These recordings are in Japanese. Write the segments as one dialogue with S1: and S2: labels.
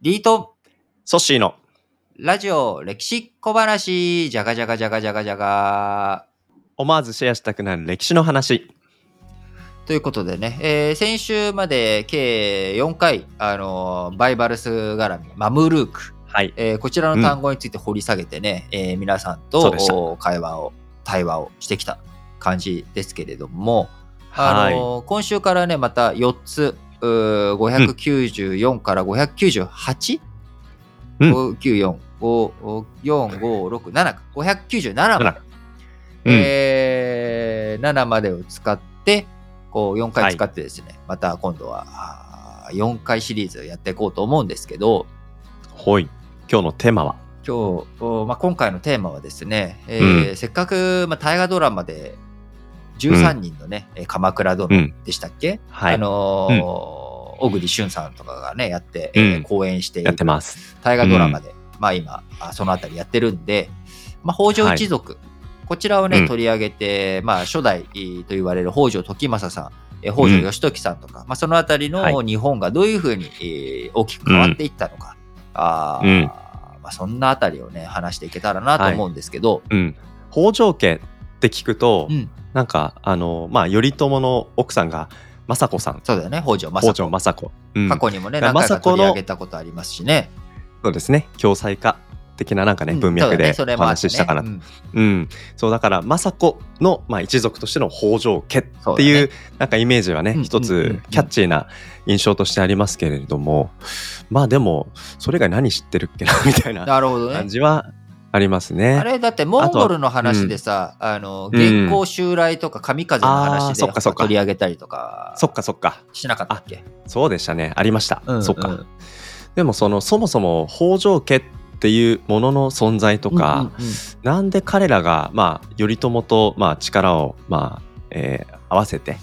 S1: リート。
S2: ソッシーの。
S1: ラジオ歴史小話。じゃがじゃがじゃがじゃがじゃが
S2: 思わずシェアしたくなる歴史の話。
S1: ということでね、えー先週まで計4回、あのーバイバルス絡み、マムルーク、
S2: はい。
S1: えーこちらの単語について掘り下げてね、えー皆さんと会話を、対話をしてきた感じですけれども、
S2: はい。
S1: あのー今週からね、また4つ、うー594から 598?、
S2: うん
S1: 594、5、4、5、6、7か。597まで。
S2: うん
S1: えー7までを使って、こう4回使ってですね、また今度はあー4回シリーズをやっていこうと思うんですけど、
S2: ほい。今日のテーマは？
S1: 今日、おまあ、今回のテーマはですね、えー
S2: う
S1: せっかく、まあ、大河ドラマで13人のね、えー鎌倉殿
S2: うん。
S1: でしたっけ、
S2: はい。
S1: あのー小栗旬さんとかがね、やって、えー
S2: うん
S1: 講演して
S2: やってます。
S1: 大河ドラマで、まあ今、あそのあたりやってるんで、まあ、北条一族、こちらをね、
S2: うん。
S1: 取り上げて、まあ、初代えーと言われる北条時政さん、えー北条義時さんとか、まあ、そのあたりの
S2: は
S1: 日本がどういうふうに、えー大きく変わっていったのか、
S2: うん。
S1: まあ、そんなあたりをね、話していけたらなと思うんですけど、
S2: うん。北条家って聞くと、
S1: うん、
S2: なんか、あの、まあ、頼朝の奥さんが政子さん。
S1: そうだよね、北条政子。
S2: うん
S1: 過去にもね、
S2: だ
S1: 何回かげたことありますしね。
S2: そうですね。共済化的ななんかね、
S1: うん
S2: 文脈でお話ししたかなと。
S1: うん
S2: うん。そう、だから、政子の、まあ、一族としての北条家って
S1: そうだね
S2: いう、なんかイメージはね、
S1: うん
S2: 一つキャッチーな印象としてありますけれども、まあでも、それ以外何知ってるっけな、みたいな
S1: なるほどね
S2: 感。じはありますね。
S1: あれだってモンゴルの話でさ、あの
S2: うん
S1: 月光襲来とか神風の話で
S2: そっかそっか
S1: 取り上げたりとか
S2: そっかそっか。
S1: しなかったっけ？
S2: そうでしたね。ありました。
S1: うん
S2: そっか。
S1: うん
S2: でもそのそもそも北条家っていうものの存在とか、
S1: うんうんうん
S2: なんで彼らがまあ頼朝とまあ力をまあ、えー合わせて、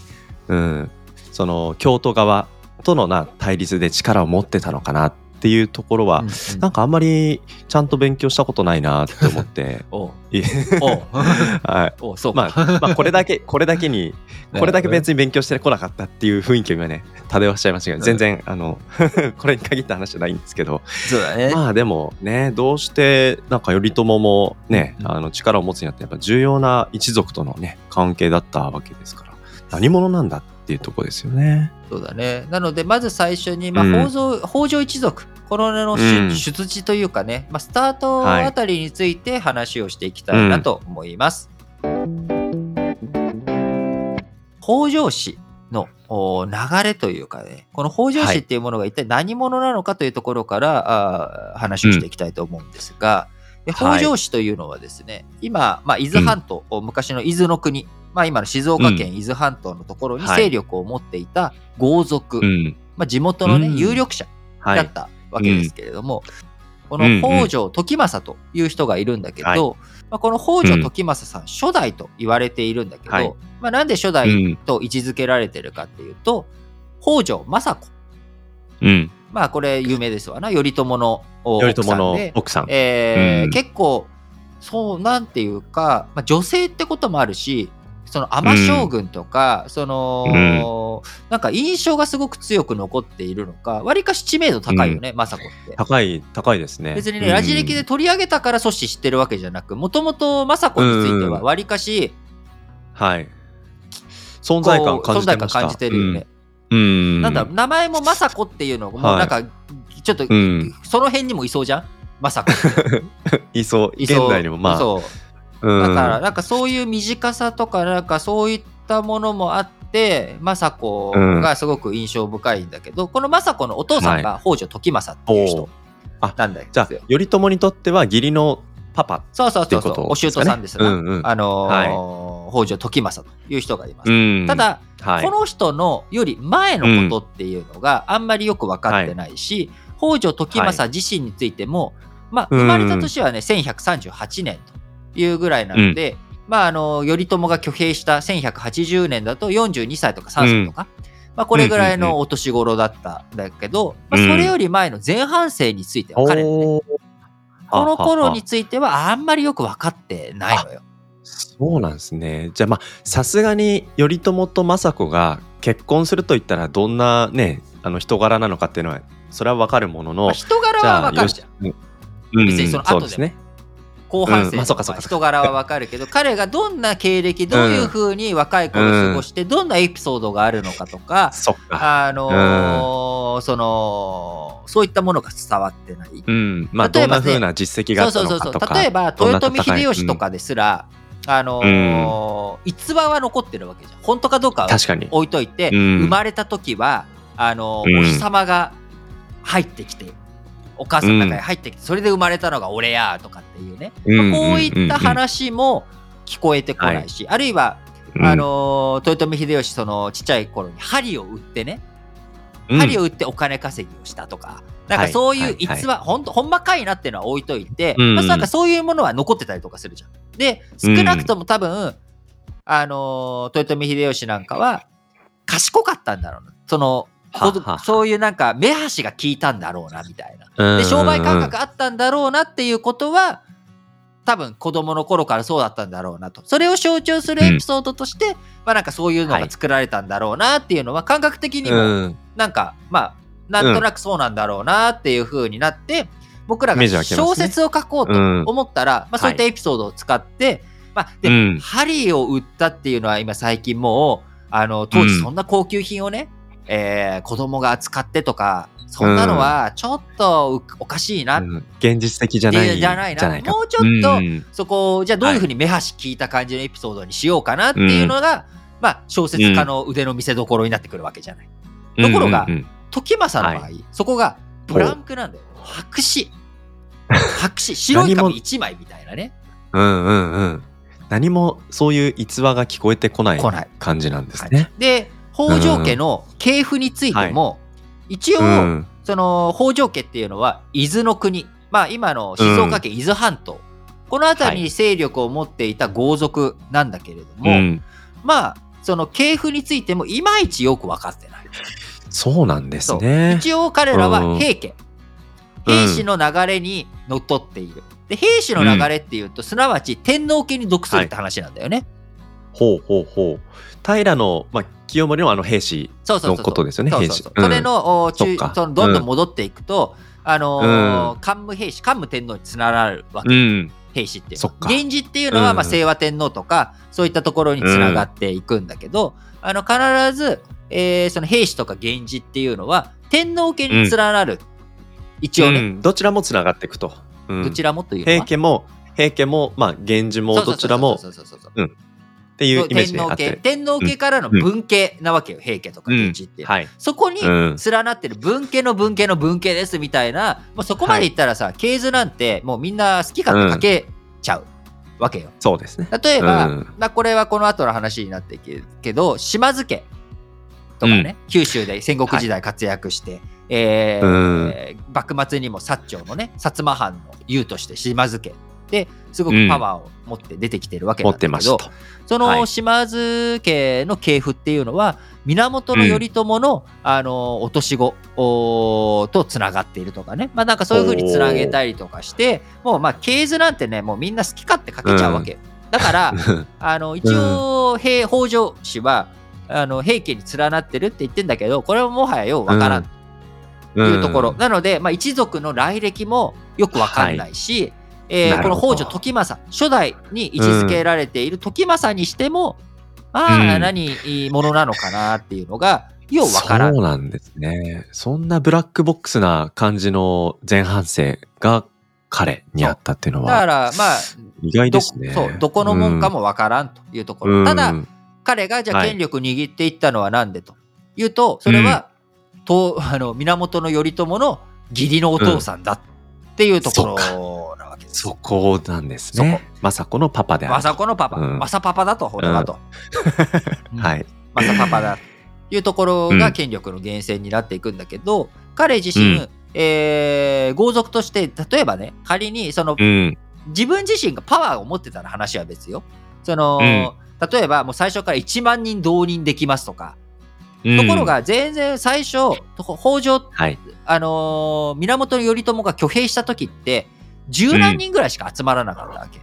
S2: うん、その京都側とのな対立で力を持ってたのかなっていうところは、
S1: うんうん。
S2: なんかあんまりちゃんと勉強したことないなって思って。
S1: お
S2: はい。
S1: おうそう
S2: ま
S1: か、
S2: あ、まあこれだけ これだけにこれだけ別に勉強してこなかったっていう雰囲気がね漂わしちゃいましたけど全然あのこれに限った話じゃないんですけど。
S1: そうだね、
S2: まあでもねどうしてなんか頼朝もね
S1: うん
S2: あの力を持つにあってやっぱ重要な一族とのね関係だったわけですから何者なんだっていうところですよね。
S1: そうだね。なのでまず最初に、まあ
S2: うん。
S1: 北条北条一族。このの
S2: うん。
S1: 出出自というかね、まあ、スタートあたりについて話をしていきたいなと思います。北条氏のお流れというかね。この北条氏っていうものが一体何者なのかというところから、あー話をしていきたいと思うんですが、北条氏というのはですね今、まあ、伊豆半島、昔の伊豆の国、まあ、今の静岡県伊豆半島のところに
S2: はい。
S1: 勢力を持っていた豪族、
S2: うん。
S1: まあ、地元の、ね
S2: うん。
S1: 有力者
S2: はい。
S1: だったわけですけれども、この北条時政という人がいるんだけど、
S2: はい。
S1: まあ、この北条時政さん、初代と言われているんだけど、
S2: はい。
S1: まあ、なんで初
S2: う
S1: 代
S2: ん。
S1: と位置づけられてるかっていうと北条政子。
S2: うん。
S1: まあこれ有名ですわな。頼朝の奥
S2: 頼朝の
S1: さんで、
S2: 奥さん。
S1: えー
S2: うん。
S1: 結構そうなんていうか、まあ、女性ってこともあるしその尼将軍とか、その、なんか印象がすごく強く残っているのかわりかし知名度高いよね、政子って。
S2: 高い高いですね。
S1: 別にね、
S2: うん
S1: ラジ歴で取り上げたから阻止知ってるわけじゃなくもともと政子については
S2: うん
S1: わりかし
S2: はい存在感
S1: 感
S2: 感じてました。
S1: 感じてるよね。
S2: うん。うん
S1: なんだ名前も政子っていうのも
S2: はい
S1: なんかちょっと
S2: うん。
S1: その辺にもいそうじゃん？政子
S2: いそう。
S1: いそう
S2: 現代にもまあ。
S1: そう
S2: うん。
S1: だからなんかそういう短さとかなんかそういったものもあって政子がすごく印象深いんだけど、この政子のお父さんが北条時政っていう人なんだよ。
S2: じゃあ頼朝にとっては義理のパパ。
S1: そうそうそうそうお舅さんですな、
S2: うんうん。
S1: あのー北条時政という人がいます。
S2: ん。
S1: た、だ、
S2: はい。
S1: この人のより前のことっていうのがあんまりよく分かってないし、北条時政自身についても、まあ、
S2: うん。
S1: 生まれた年はね、1138年というぐらいなので、まあ、あの頼朝が挙兵した1180年だと42歳とか3歳とか、まあ、これぐらいのお年頃だったんだけど、まあ、それより前の前半生については彼のね、この頃についてはあんまりよく分かってないのよ。
S2: そうなんですね。じゃあまあさすがに頼朝と政子が結婚すると言ったらどんなねあの人柄なのかっていうのはそれはわかるものの、
S1: まあ、人柄はわかるじゃん。
S2: うんうん
S1: 別にその後で
S2: ね。
S1: 後半戦
S2: うんまあそっかそっか
S1: とか人柄はわかるけど、彼がどんな経歴、どういうふうに若い頃過ごして、どんなエピソードがあるのかとか。あのーその、そういったものが伝わってない。
S2: うん。まあ、
S1: 例えばね
S2: どんな風な実績があった。のかとか。
S1: 例えば、豊臣秀吉と
S2: うん
S1: かですら、あのー逸話は残ってるわけじゃん。本当かどうかは
S2: 確かに。
S1: 置いといて、
S2: うん
S1: 生まれた時は、あのお日様が入ってきて、お母さんの中に入ってきて、それで生まれたのが俺やとかっていうね、
S2: うん
S1: まあこういった話も聞こえてこないし、あるいは、
S2: うん。
S1: あのー豊臣秀吉そのちっちゃい頃に針を売ってね、
S2: うん。
S1: 針を売ってお金稼ぎをしたとか、なんかそういう逸話、ほんとほんまかいなっていうのは置いといて、
S2: うん。
S1: まあ、なんかそういうものは残ってたりとかするじゃん。で、少なくとも多分、あのー豊臣秀吉なんかは賢かったんだろうな。その、そういうなんか目端が効いたんだろうなみたいな。
S2: うん
S1: で、商売感覚あったんだろうなっていうことは、多分子供の頃からそうだったんだろうなと。それを象徴するエピソードとして、まあなんかそういうのが作られたんだろうなっていうのは感覚的にも
S2: うん。
S1: なんか、まあ、なんとなくそうなんだろうなっていう風になって、僕らが小説を書こうと思ったら、まあそういったエピソードを使って、まあ、で、
S2: うん。
S1: 針を売ったっていうのは今最近もう、あの、当時そんな高級品をね、えー子供が扱ってとか、そんなのはちょっとうおかしいな、
S2: うん。現実的じゃない
S1: じゃないな。もうちょっと
S2: うん。
S1: そこをじゃあどういう風に目端聞いた感じのエピソードにしようかなっていうのが、まあ小説家の腕の見せ所になってくるわけじゃない。ところが時政の場合、そこがブランクなんだよ。白紙。白紙。白い紙一枚みたいなね。
S2: うんうんうん。何もそういう逸話が聞こえてこない
S1: 来ない。
S2: 感じなんですね。
S1: で、北条家の系譜についても、一応、
S2: うん。
S1: その北条家っていうのは伊豆の国、まあ今の静岡県伊豆半島、この辺りに勢力を持っていた豪族なんだけれども、
S2: うん。
S1: まあ、その系譜についてもいまいちよく分かってない。
S2: そうなんですね。
S1: 一応彼らは平家、
S2: うん。
S1: 兵士の流れにのっとっている。で兵士の流れっていうと、すなわち天皇家に属するって話なんだよね。
S2: ほうほうほう。平の、まあ、清盛のあの兵士の
S1: そうそうそうそう。
S2: ことですよね、
S1: そう
S2: 兵士。うん
S1: そう。そうそれのお中
S2: そ
S1: のどんどん戻っていくと、あのー
S2: うん。
S1: 桓武兵士桓武天皇につながるわけ、
S2: うん。
S1: 兵士って源氏っていうのは、まあ、
S2: うん
S1: 清和天皇とかそういったところにつながっていくんだけど、あの必ず、えーその兵士とか源氏っていうのは天皇家につながる、一応ね、
S2: うん。どちらもつながっていくと。うん。
S1: どちらもというのは。
S2: 平家も、平家も、まあ、源氏もどちらもっていうイメージ
S1: 天皇家。天皇家からの分家なわけよ、平家とか源氏って。いう、
S2: はい。
S1: そこに
S2: うん。
S1: 連なってる分家の分家の分家ですみたいな、もうそこまで言ったらさ、系図なんてもうみんな好き勝手かけちゃうわけよ。
S2: そうですね。
S1: 例えば、
S2: うん。
S1: まあ、これはこの後の話になっていくけど島津家とかね、九州で戦国時代活躍して、えー幕末にも薩長のね薩摩藩の雄として島津家ですごくパワーを持って出てきてるわけ
S2: 持
S1: なんだけど、
S2: ってました。
S1: その
S2: はい。
S1: 島津家の系譜っていうのは源頼朝の,、あの落とし子とつながっているとかね。まあなんかそういうふうにつなげたりとかしてもうまあ系図なんてねもうみんな好き勝手かけちゃうわけよ、だから あの一応、平北条氏はあの平家に連なってるって言ってんだけどこれはもはやようわからんというところ、
S2: ん
S1: なので、まあ、一族の来歴もよくわかんないし、えーこの北条時政初代に位置づけられている時政にしても、ああ、
S2: うん。
S1: 何者なのかなっていうのがようわからん。
S2: そうなんですね。そんなブラックボックスな感じの前半生が彼にあったっていうの
S1: だか
S2: は
S1: らまあ
S2: 意外
S1: ど
S2: ですね。
S1: そうどこのもんかもわからんというところ、
S2: うん。
S1: ただ
S2: うん
S1: 彼がじゃあ
S2: はい。
S1: 権力握っていったのは何でというとそれは、とあの源頼朝の義理のお父さんだっていうところなわけですよ
S2: そこなんですね。雅子のパパである。
S1: 政子のパパ、
S2: うん
S1: 政パパだと、俺はと。うん
S2: はい。
S1: 政パパだというところが権力の源泉になっていくんだけど、彼自身、
S2: うん
S1: えー豪族として、例えばね、仮にその、
S2: うん。
S1: 自分自身がパワーを持ってたら話は別よ。その、
S2: うん
S1: 例えばもう最初から1万人動員できますとか、
S2: うん
S1: ところ、が全然最初、北条、
S2: はい。
S1: あのー源頼朝が挙兵した時って、十何人ぐらいしか集まらなかったわけ。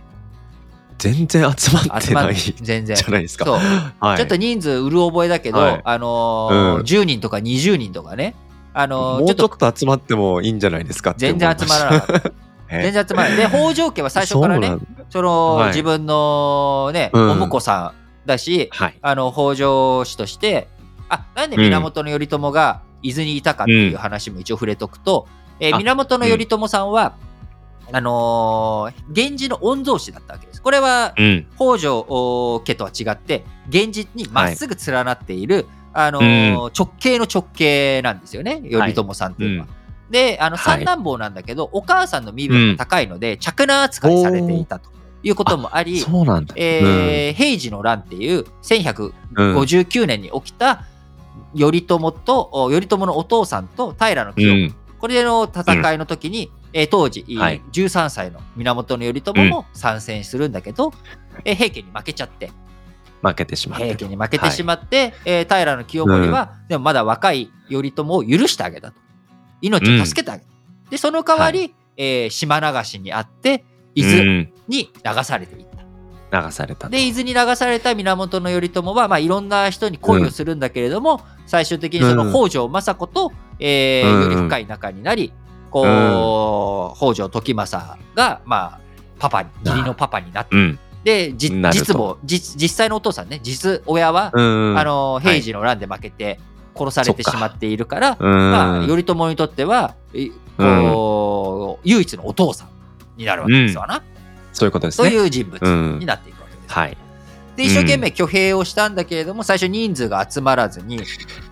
S2: 全然集まってないじ
S1: 全然。
S2: ゃないですか。
S1: そう
S2: はい。
S1: ちょっと人数うる覚えだけど、
S2: はい
S1: あのー
S2: うん
S1: 10人とか20人とかね、あの
S2: もうちょっと集まってもいいんじゃないですか
S1: 全然集まらなかった。
S2: え？
S1: 全然集まらない。で、北条家は最初からねその、
S2: はい
S1: 自分のね、
S2: うん
S1: お婿さんだし、
S2: はい。
S1: あの、北条氏として、あ、なんで源頼朝が伊豆にいたかっていう話も一応触れとくと、えー
S2: あ
S1: 源頼朝さんは、あのー源氏の御曹司だったわけです。これは、
S2: うん。
S1: 北条家とは違って、源氏にまっすぐ連なっている、あのー直系の直系なんですよね、頼朝さんっていうのは。で、あの
S2: はい。
S1: 三男坊なんだけど、お母さんの身分が高いので、嫡男扱いされていたということもあり、
S2: そうなんだ。
S1: えー平治の乱っていう
S2: うん
S1: 1159年に起きた頼朝と、お頼朝のお父さんと平清。盛、
S2: うん。
S1: これの戦いの時に、えー当時、
S2: はい。
S1: 13歳の源頼朝も参戦するんだけど、えー平家に負けちゃって、
S2: 負けてしまって。
S1: 平家に負けてしまって、えー平清盛は、でもまだ若い頼朝を許してあげたと。命を助けてあげた。で、その代わり、えー島流しにあって、伊豆
S2: うん。
S1: に流されていった。
S2: 流されたと。
S1: で伊豆に流された源頼朝は、まあ、いろんな人に恋をするんだけれども、最終的にその
S2: うん
S1: 北条政子と、えー
S2: うん。
S1: より深い仲になりこう、北条時政が、まあ、パパに義理のパパになって
S2: うん。
S1: で実母実実際のお父さんね実親は、
S2: うん。
S1: あの平治の乱で負けて殺されてしまっているから、
S2: うん、
S1: まあ、頼朝にとっては、いこう唯一のお父さんになるわけですわな、
S2: そういうことです
S1: と
S2: ね。
S1: いう人物
S2: うん
S1: になっていくわけです。
S2: はい。
S1: で、一生懸命挙兵をしたんだけれども、最初人数が集まらずに、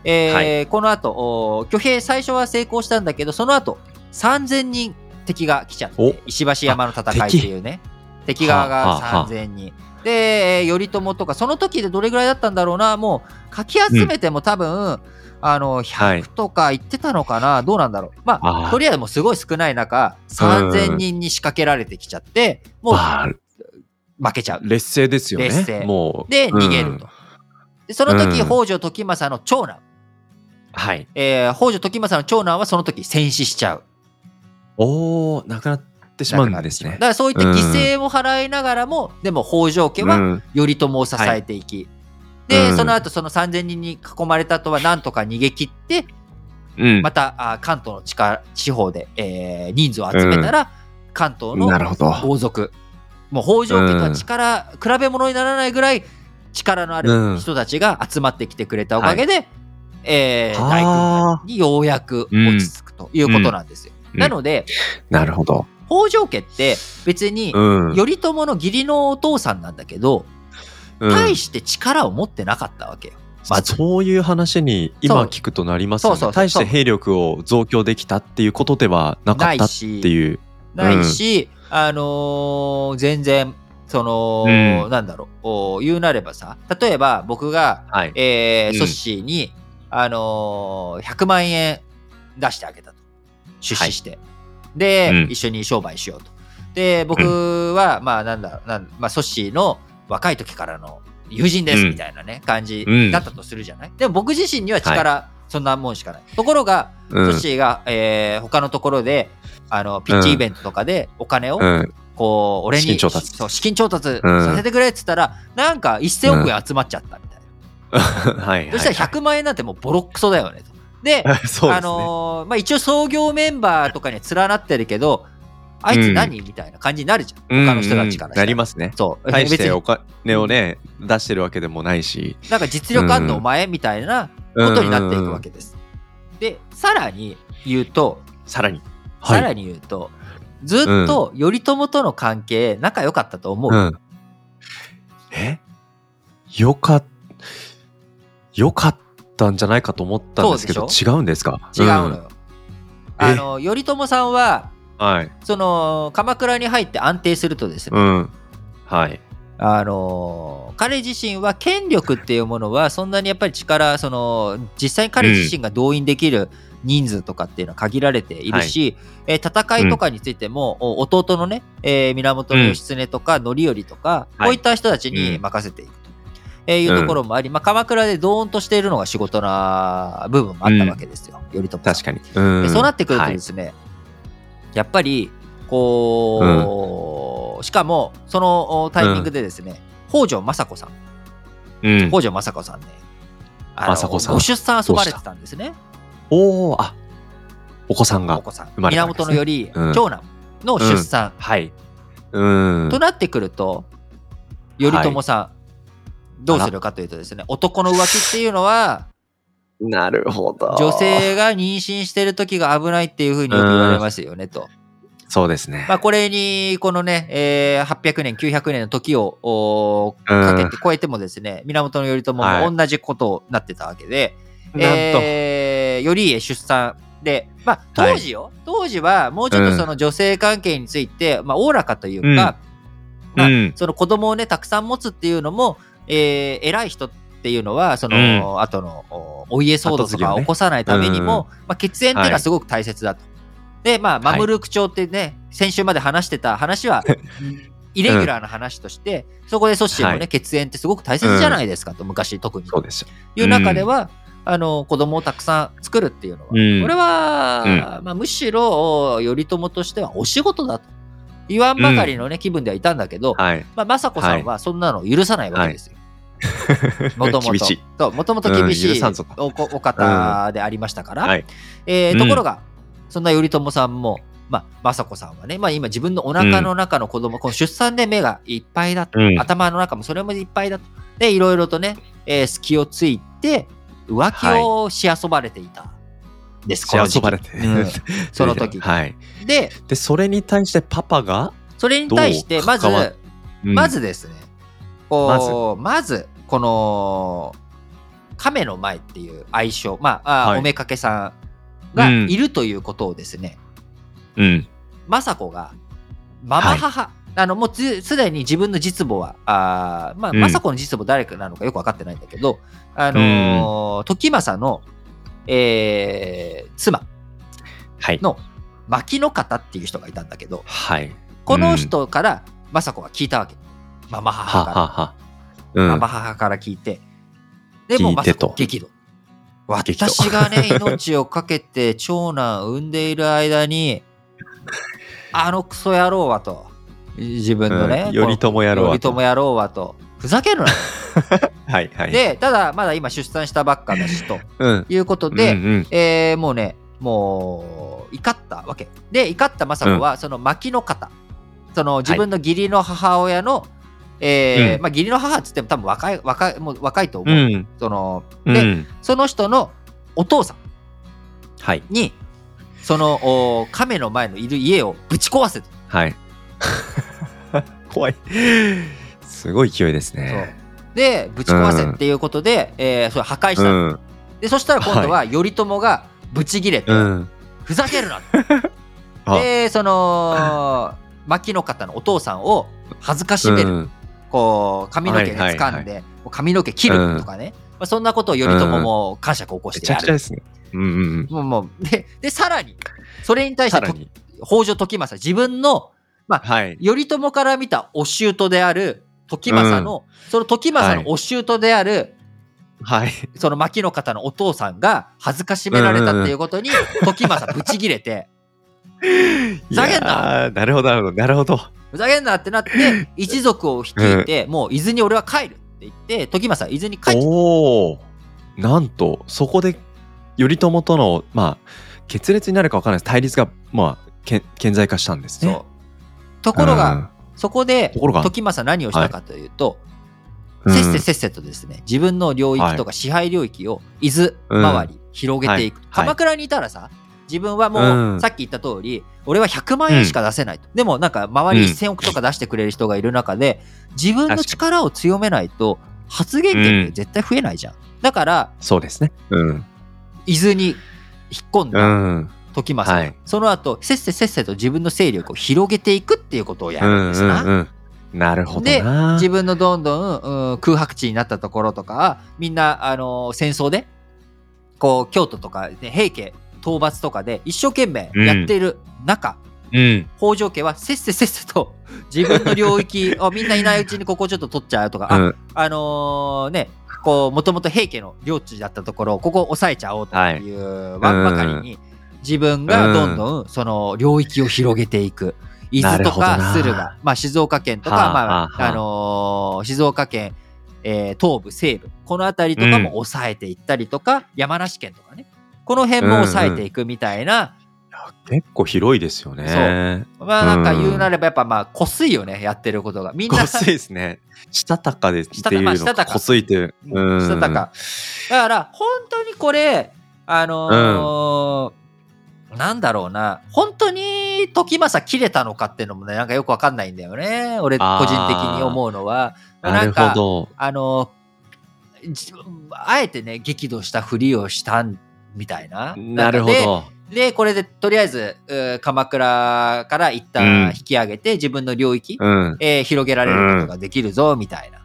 S1: えー
S2: は
S1: この後、お挙兵最初は成功したんだけど、その後、3000人敵が来ちゃっ
S2: お
S1: て、石橋山の戦いっていうね、敵側が
S2: はあ
S1: 3000人。で、えー頼朝とか、その時でどれぐらいだったんだろうな、もう、かき集めても多分、あの、
S2: はい
S1: 100とか言ってたのかな、どうなんだろう？まあ、とりあえずもうすごい少ない中、3000人に仕掛けられてきちゃって、もう
S2: まあ、
S1: 負けちゃう。
S2: 劣勢ですよね。
S1: 劣勢
S2: もう。
S1: で、逃げると。でその時、
S2: うん
S1: 北条時政の長男、
S2: はい。
S1: えー北条時政の長男はその時戦死しちゃう。
S2: おお、なくなってしまうんですね
S1: だか。らそういった犠牲を払いながらも、でも北条家は
S2: うん
S1: 頼朝を支えていき、で、
S2: うん
S1: その後その3000人に囲まれた後はなんとか逃げ切って、
S2: うん。
S1: またあ関東の地下地方で、えー人数を集めたら、関東の
S2: なるほど。
S1: 王族、もう北条家とは力、比べ物にならないぐらい力のある人たちが集まってきてくれたおかげで、えー
S2: はあ
S1: 大軍団にようやく落ち着くということなんですよ。
S2: うん
S1: なので、
S2: なるほど。
S1: 北条家って別に
S2: うん。
S1: 頼朝の義理のお父さんなんだけど、
S2: うん
S1: 大して力を持ってなかったわけよ。まず。
S2: そういう話に今聞くとなりますよね。大して兵力を増強できたっていうことではなかったっていう。
S1: ないし、あのー全然その、
S2: うん。
S1: なんだろう。お言うなればさ例えば僕が、
S2: はい。
S1: えー
S2: うん。
S1: ソッシーに、あのー100万円出してあげたと。出資して、で、
S2: うん。
S1: 一緒に商売しようと。で僕は、まあなんだなん、まあ、ソッシーの若い時からの友人です
S2: うん。
S1: みたいなね、感じ
S2: うん。
S1: だったとするじゃない、でも僕自身には力、そんなもんしかない。ところが、
S2: うん。
S1: ソッシーが、えー他のところであのピッチイベントとかでお金を、
S2: うん。
S1: こう俺に
S2: 資金調達。
S1: そう資金調達
S2: うん。
S1: させてくれっつったら、なんか1000億円集まっちゃったみたいな、
S2: はい。
S1: そしたら100万円なんてもうボロックソだよねと。で、
S2: ですね。
S1: あのーまあ、一応創業メンバーとかには連なってるけど、あいつ何、みたいな感じになるじゃん。他の人たちから
S2: うんなりますね。
S1: そう。
S2: 大してお金をね、出してるわけでもないし。
S1: なんか実力あんの
S2: うん
S1: お前？みたいなことになっていくわけです。で、さらに言うと、
S2: さらに。
S1: さらに言うと、ずっと頼朝との関係仲良かったと思う。
S2: うん。え？よかっ、よかったんじゃないかと思ったんですけど、
S1: そ
S2: 違うんですか？
S1: 違うのよ。あの、頼朝さんは、
S2: うんはい。
S1: その、鎌倉に入って安定するとですね、
S2: うん。はい。
S1: あの彼自身は権力っていうものはそんなにやっぱり力その実際に彼自身が動員できる人数とかっていうのは限られているし、えー戦いとかについても、お弟のね、えー源義経とか範頼とか、
S2: はい。
S1: こういった人たちに任せていくと、えーいうところもあり、まあ、鎌倉でドーンとしているのが仕事な部分もあったわけですよ、頼朝さん。
S2: 確かに。
S1: そうなってくると
S2: はい
S1: ですね、やっぱりこう、しかもそのおタイミングでですね、北条政子さん。
S2: うん。
S1: 北条政子さんね。あの
S2: 政子さん。
S1: ご出産遊ばれてたんですね。
S2: おおあお子さんが
S1: お子さん、
S2: 生まれたわけですね。
S1: 源頼家、
S2: うん。
S1: 長男の出産、
S2: はい。うん。
S1: となってくると頼朝さん、どうするかというとですね男の浮気っていうのは
S2: なるほど。
S1: 女性が妊娠してる時が危ないっていうふうによく言われますよねと。
S2: そうですね。
S1: まあ、これにこのね、えー800年900年の時をかけて超えてもですね、源頼朝も同じことになってたわけで、
S2: なんと。
S1: えー頼家出産で、まあ、当時よ、当時はもうちょっとその女性関係について、まあ、おおらかというか、まあ
S2: うん。
S1: その子供をねたくさん持つっていうのも、えー偉い人っていうのはその、後のおお家騒動とか起こさないためにも、まあ、血縁っていうのはすごく大切だと。でまあ
S2: はい。
S1: マムルーク朝ってね、先週まで話してた話は イレギュラーな話として、そこでソッシーもね、
S2: はい。
S1: 血縁ってすごく大切じゃないですかと、昔特に。
S2: そうです。よ
S1: いう中では、あの子供をたくさん作るっていうのは、
S2: うん。
S1: これは、まあ、むしろ頼朝としてはお仕事だと。言わんばかりのね、気分ではいたんだけど、
S2: はい。
S1: まあ、雅子さんはそんなの許さないわけですよ。もともと。もともと厳し
S2: うん
S1: いおこお方でありましたから、
S2: はい。
S1: えー
S2: うん。
S1: ところが、そんな頼朝さんも、まあ、雅子さんはね、まあ、今自分のお腹の中の子供、この出産で目がいっぱいだと、
S2: うん。
S1: 頭の中もそれもいっぱいだと。で、いろいろとね、えー隙をついて、浮気をし遊ばれていた。です、この時期
S2: 遊ばれて、
S1: うん。その時。
S2: はい。
S1: で、
S2: でそれに対してパパが
S1: それに対して、まず、まずですね、こうまずこの亀の前っていう愛称、まあ、あ
S2: はい。
S1: おめかけさんがいるということをですね、
S2: うん。
S1: 雅子がママ母、あのもうつすでに自分の実母はあーまあ、
S2: うん。
S1: 雅子の実母誰かなのかよく分かってないんだけど、あのー時政の、えー妻
S2: はい。
S1: の牧の方っていう人がいたんだけど
S2: はい。
S1: この人から雅子が聞いたわけママ
S2: は
S1: 母から。
S2: ははうん。
S1: ママ母から聞いて、でもうまさ
S2: 聞いてと。
S1: か激怒。
S2: 激怒。
S1: 私がね、命をかけて長男産んでいる間に、あのクソ野郎はと、自分のね、
S2: うん。頼朝野郎はと。
S1: 頼朝野郎はと、ふざけるな。
S2: はいはい。
S1: で、ただ、まだ今出産したばっかだし、と。
S2: うん。
S1: いうことで、
S2: うんうん。
S1: えーもうね、もう、怒ったわけ。で、怒った政子は、その牧の方、その自分の義理の母親の、えー
S2: うん。
S1: まあ、義理の母っつっても多分若い若いもう若いと思う、
S2: うん。
S1: そので、
S2: うん。
S1: その人のお父さん
S2: はい。
S1: にそのお亀の前のいる家をぶち壊せと、
S2: はい。怖い。すごい勢いですね。
S1: でぶち壊せっていうことで、えーそれ破壊した。の、
S2: うん。
S1: でそしたら今度は頼朝がぶち切れて、
S2: うん。
S1: ふざけるな。
S2: あ。
S1: でその 牧の方のお父さんを恥ずかしめる、
S2: うん
S1: こう髪の毛で掴んで、髪の毛切るとかね、まあ、そんなことを頼朝も感触を起こし
S2: めちゃ
S1: てやる。
S2: くちゃですね。うんうんうん。
S1: もうもうででさらにそれに対して北条時政自分の
S2: はい。
S1: 頼朝から見たお舅である時政の、その時政のお舅である、
S2: はい。
S1: その牧の方のお父さんが恥ずかしめられたっていうことに、時政ぶち切れてふざけんな
S2: なるほどなるほどなるほど
S1: ふざけんなってなって 一族を率いて、もう伊豆に俺は帰るって言って時政は伊豆に帰って
S2: おおなんとそこで頼朝とのまあ決裂になるか分からないです。対立がまあけ顕在化したんです。ね。
S1: ところが、
S2: うん。
S1: そこで時政何をしたかというと、
S2: うん。
S1: せっせせっせとですね自分の領域とか支配領域を伊豆周り広げていく、
S2: はい。
S1: 鎌倉にいたらさ自分はも
S2: う
S1: さっき言った通り、俺は100万円しか出せないと、でもなんか周り1000億とか出してくれる人がいる中で自分の力を強めないと発言権って絶対増えないじゃん、だから
S2: そうですね。うん。
S1: 伊豆に引っ込ん
S2: う
S1: だ
S2: ん。
S1: 時政、
S2: はい。
S1: その後せっせせっせと自分の勢力を広げていくっていうことをや
S2: う
S1: るんですな、
S2: んうんうんなるほど
S1: で
S2: な
S1: 自分のどんどん、うん空白地になったところとかはみんな、あのー戦争でこう京都とか、ね、平家討伐とかで一生懸命やっている中、
S2: うん。
S1: 北条家はせっせせっせと 自分の領域をみんないないうちにここちょっと取っちゃうとか、
S2: うん。
S1: あ、あのーねこうもともと平家の領地だったところをここ抑えちゃおうというわんばかりに、自分がどんどんその領域を広げていく。伊豆とか駿河、まあ、静岡県とか、
S2: はあ
S1: まあ
S2: はあはあ。
S1: あのー静岡県、えー東部西部この辺りとかも抑えていったりとか、山梨県とかねこの辺も抑えていくみたいな、
S3: 結構広いですよね。
S1: まあなんか言うなればやっぱまあこすいよねやってることが。みんな。
S3: こすいですね。したたかですっていうの
S1: したたか
S3: こすいっていう。
S1: うんしたたか。だから本当にこれあのーなんだろうな。本当に時政切れたのかっていうのもねなんかよくわかんないんだよね。俺個人的に思うのは。
S3: なるほど。
S1: あのじあえてね激怒したふりをしたみたいな。
S3: なるほど。
S1: ででこれでとりあえず鎌倉から一
S3: うん。
S1: 旦引き上げて、自分の領域、
S3: うん。
S1: えー広げられることができるぞみたいな、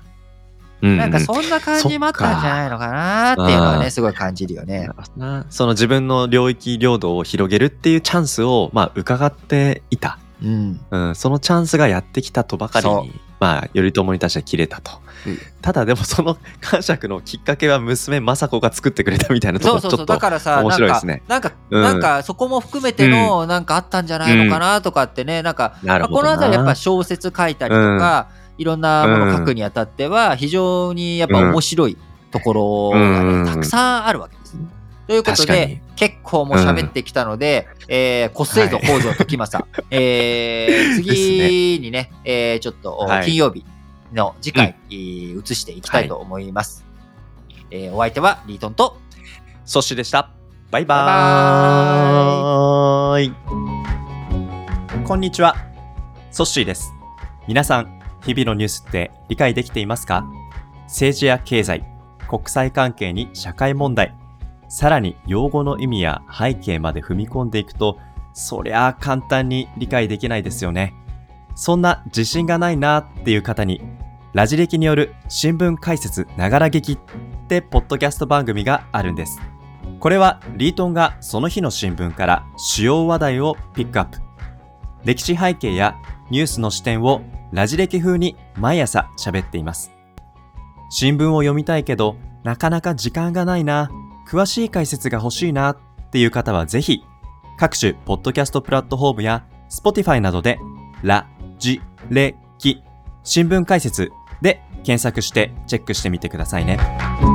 S3: うん。
S1: なんかそんな感じもあったんじゃないのかなっていうのは
S3: うん
S1: ねすごい感じるよね。
S3: なその自分の領域領土を広げるっていうチャンスをまあ伺っていた、
S1: うん、
S3: うん、そのチャンスがやってきたとばかりにまあ頼朝に対しては切れたと、
S1: うん。
S3: ただでもその感触のきっかけは娘政子が作ってくれたみたいなとこちょっと
S1: だからさ
S3: 面白いですね。
S1: なんかなんか、
S3: うん。
S1: なんかそこも含めてのなんかあったんじゃないのかなとかってね、なんか
S3: なるほどな。
S1: まあこの辺りやっぱ小説書いたりとか、いろんなもの書くにあたっては非常にやっぱ面白いところがね、
S3: うん。
S1: たくさんあるわけ。です。ということで結構もう喋ってきたので、えー、こっそりと北条時政、えー、次にね、えー、ちょっと
S3: はい。
S1: 金曜日の次回、えー移していきたいと思います。えーお相手はリートンと
S3: ソッシーでした。バイ
S1: バ
S3: バーイ。
S2: こんにちは。ソッシーです。皆さん、日々のニュースって理解できていますか？政治や経済、国際関係に社会問題、さらに用語の意味や背景まで踏み込んでいくと、そりゃあ簡単に理解できないですよね。そんな自信がないなっていう方に、ラジ歴による新聞解説ながら劇ってポッドキャスト番組があるんです。これはリートンがその日の新聞から主要話題をピックアップ。歴史背景やニュースの視点をラジ歴風に毎朝喋っています。新聞を読みたいけど、なかなか時間がないな、詳しい解説が欲しいなっていう方はぜひ、各種ポッドキャストプラットフォームや Spotify などで、ラ、ジ、レ、キ、新聞解説で検索してチェックしてみてくださいね。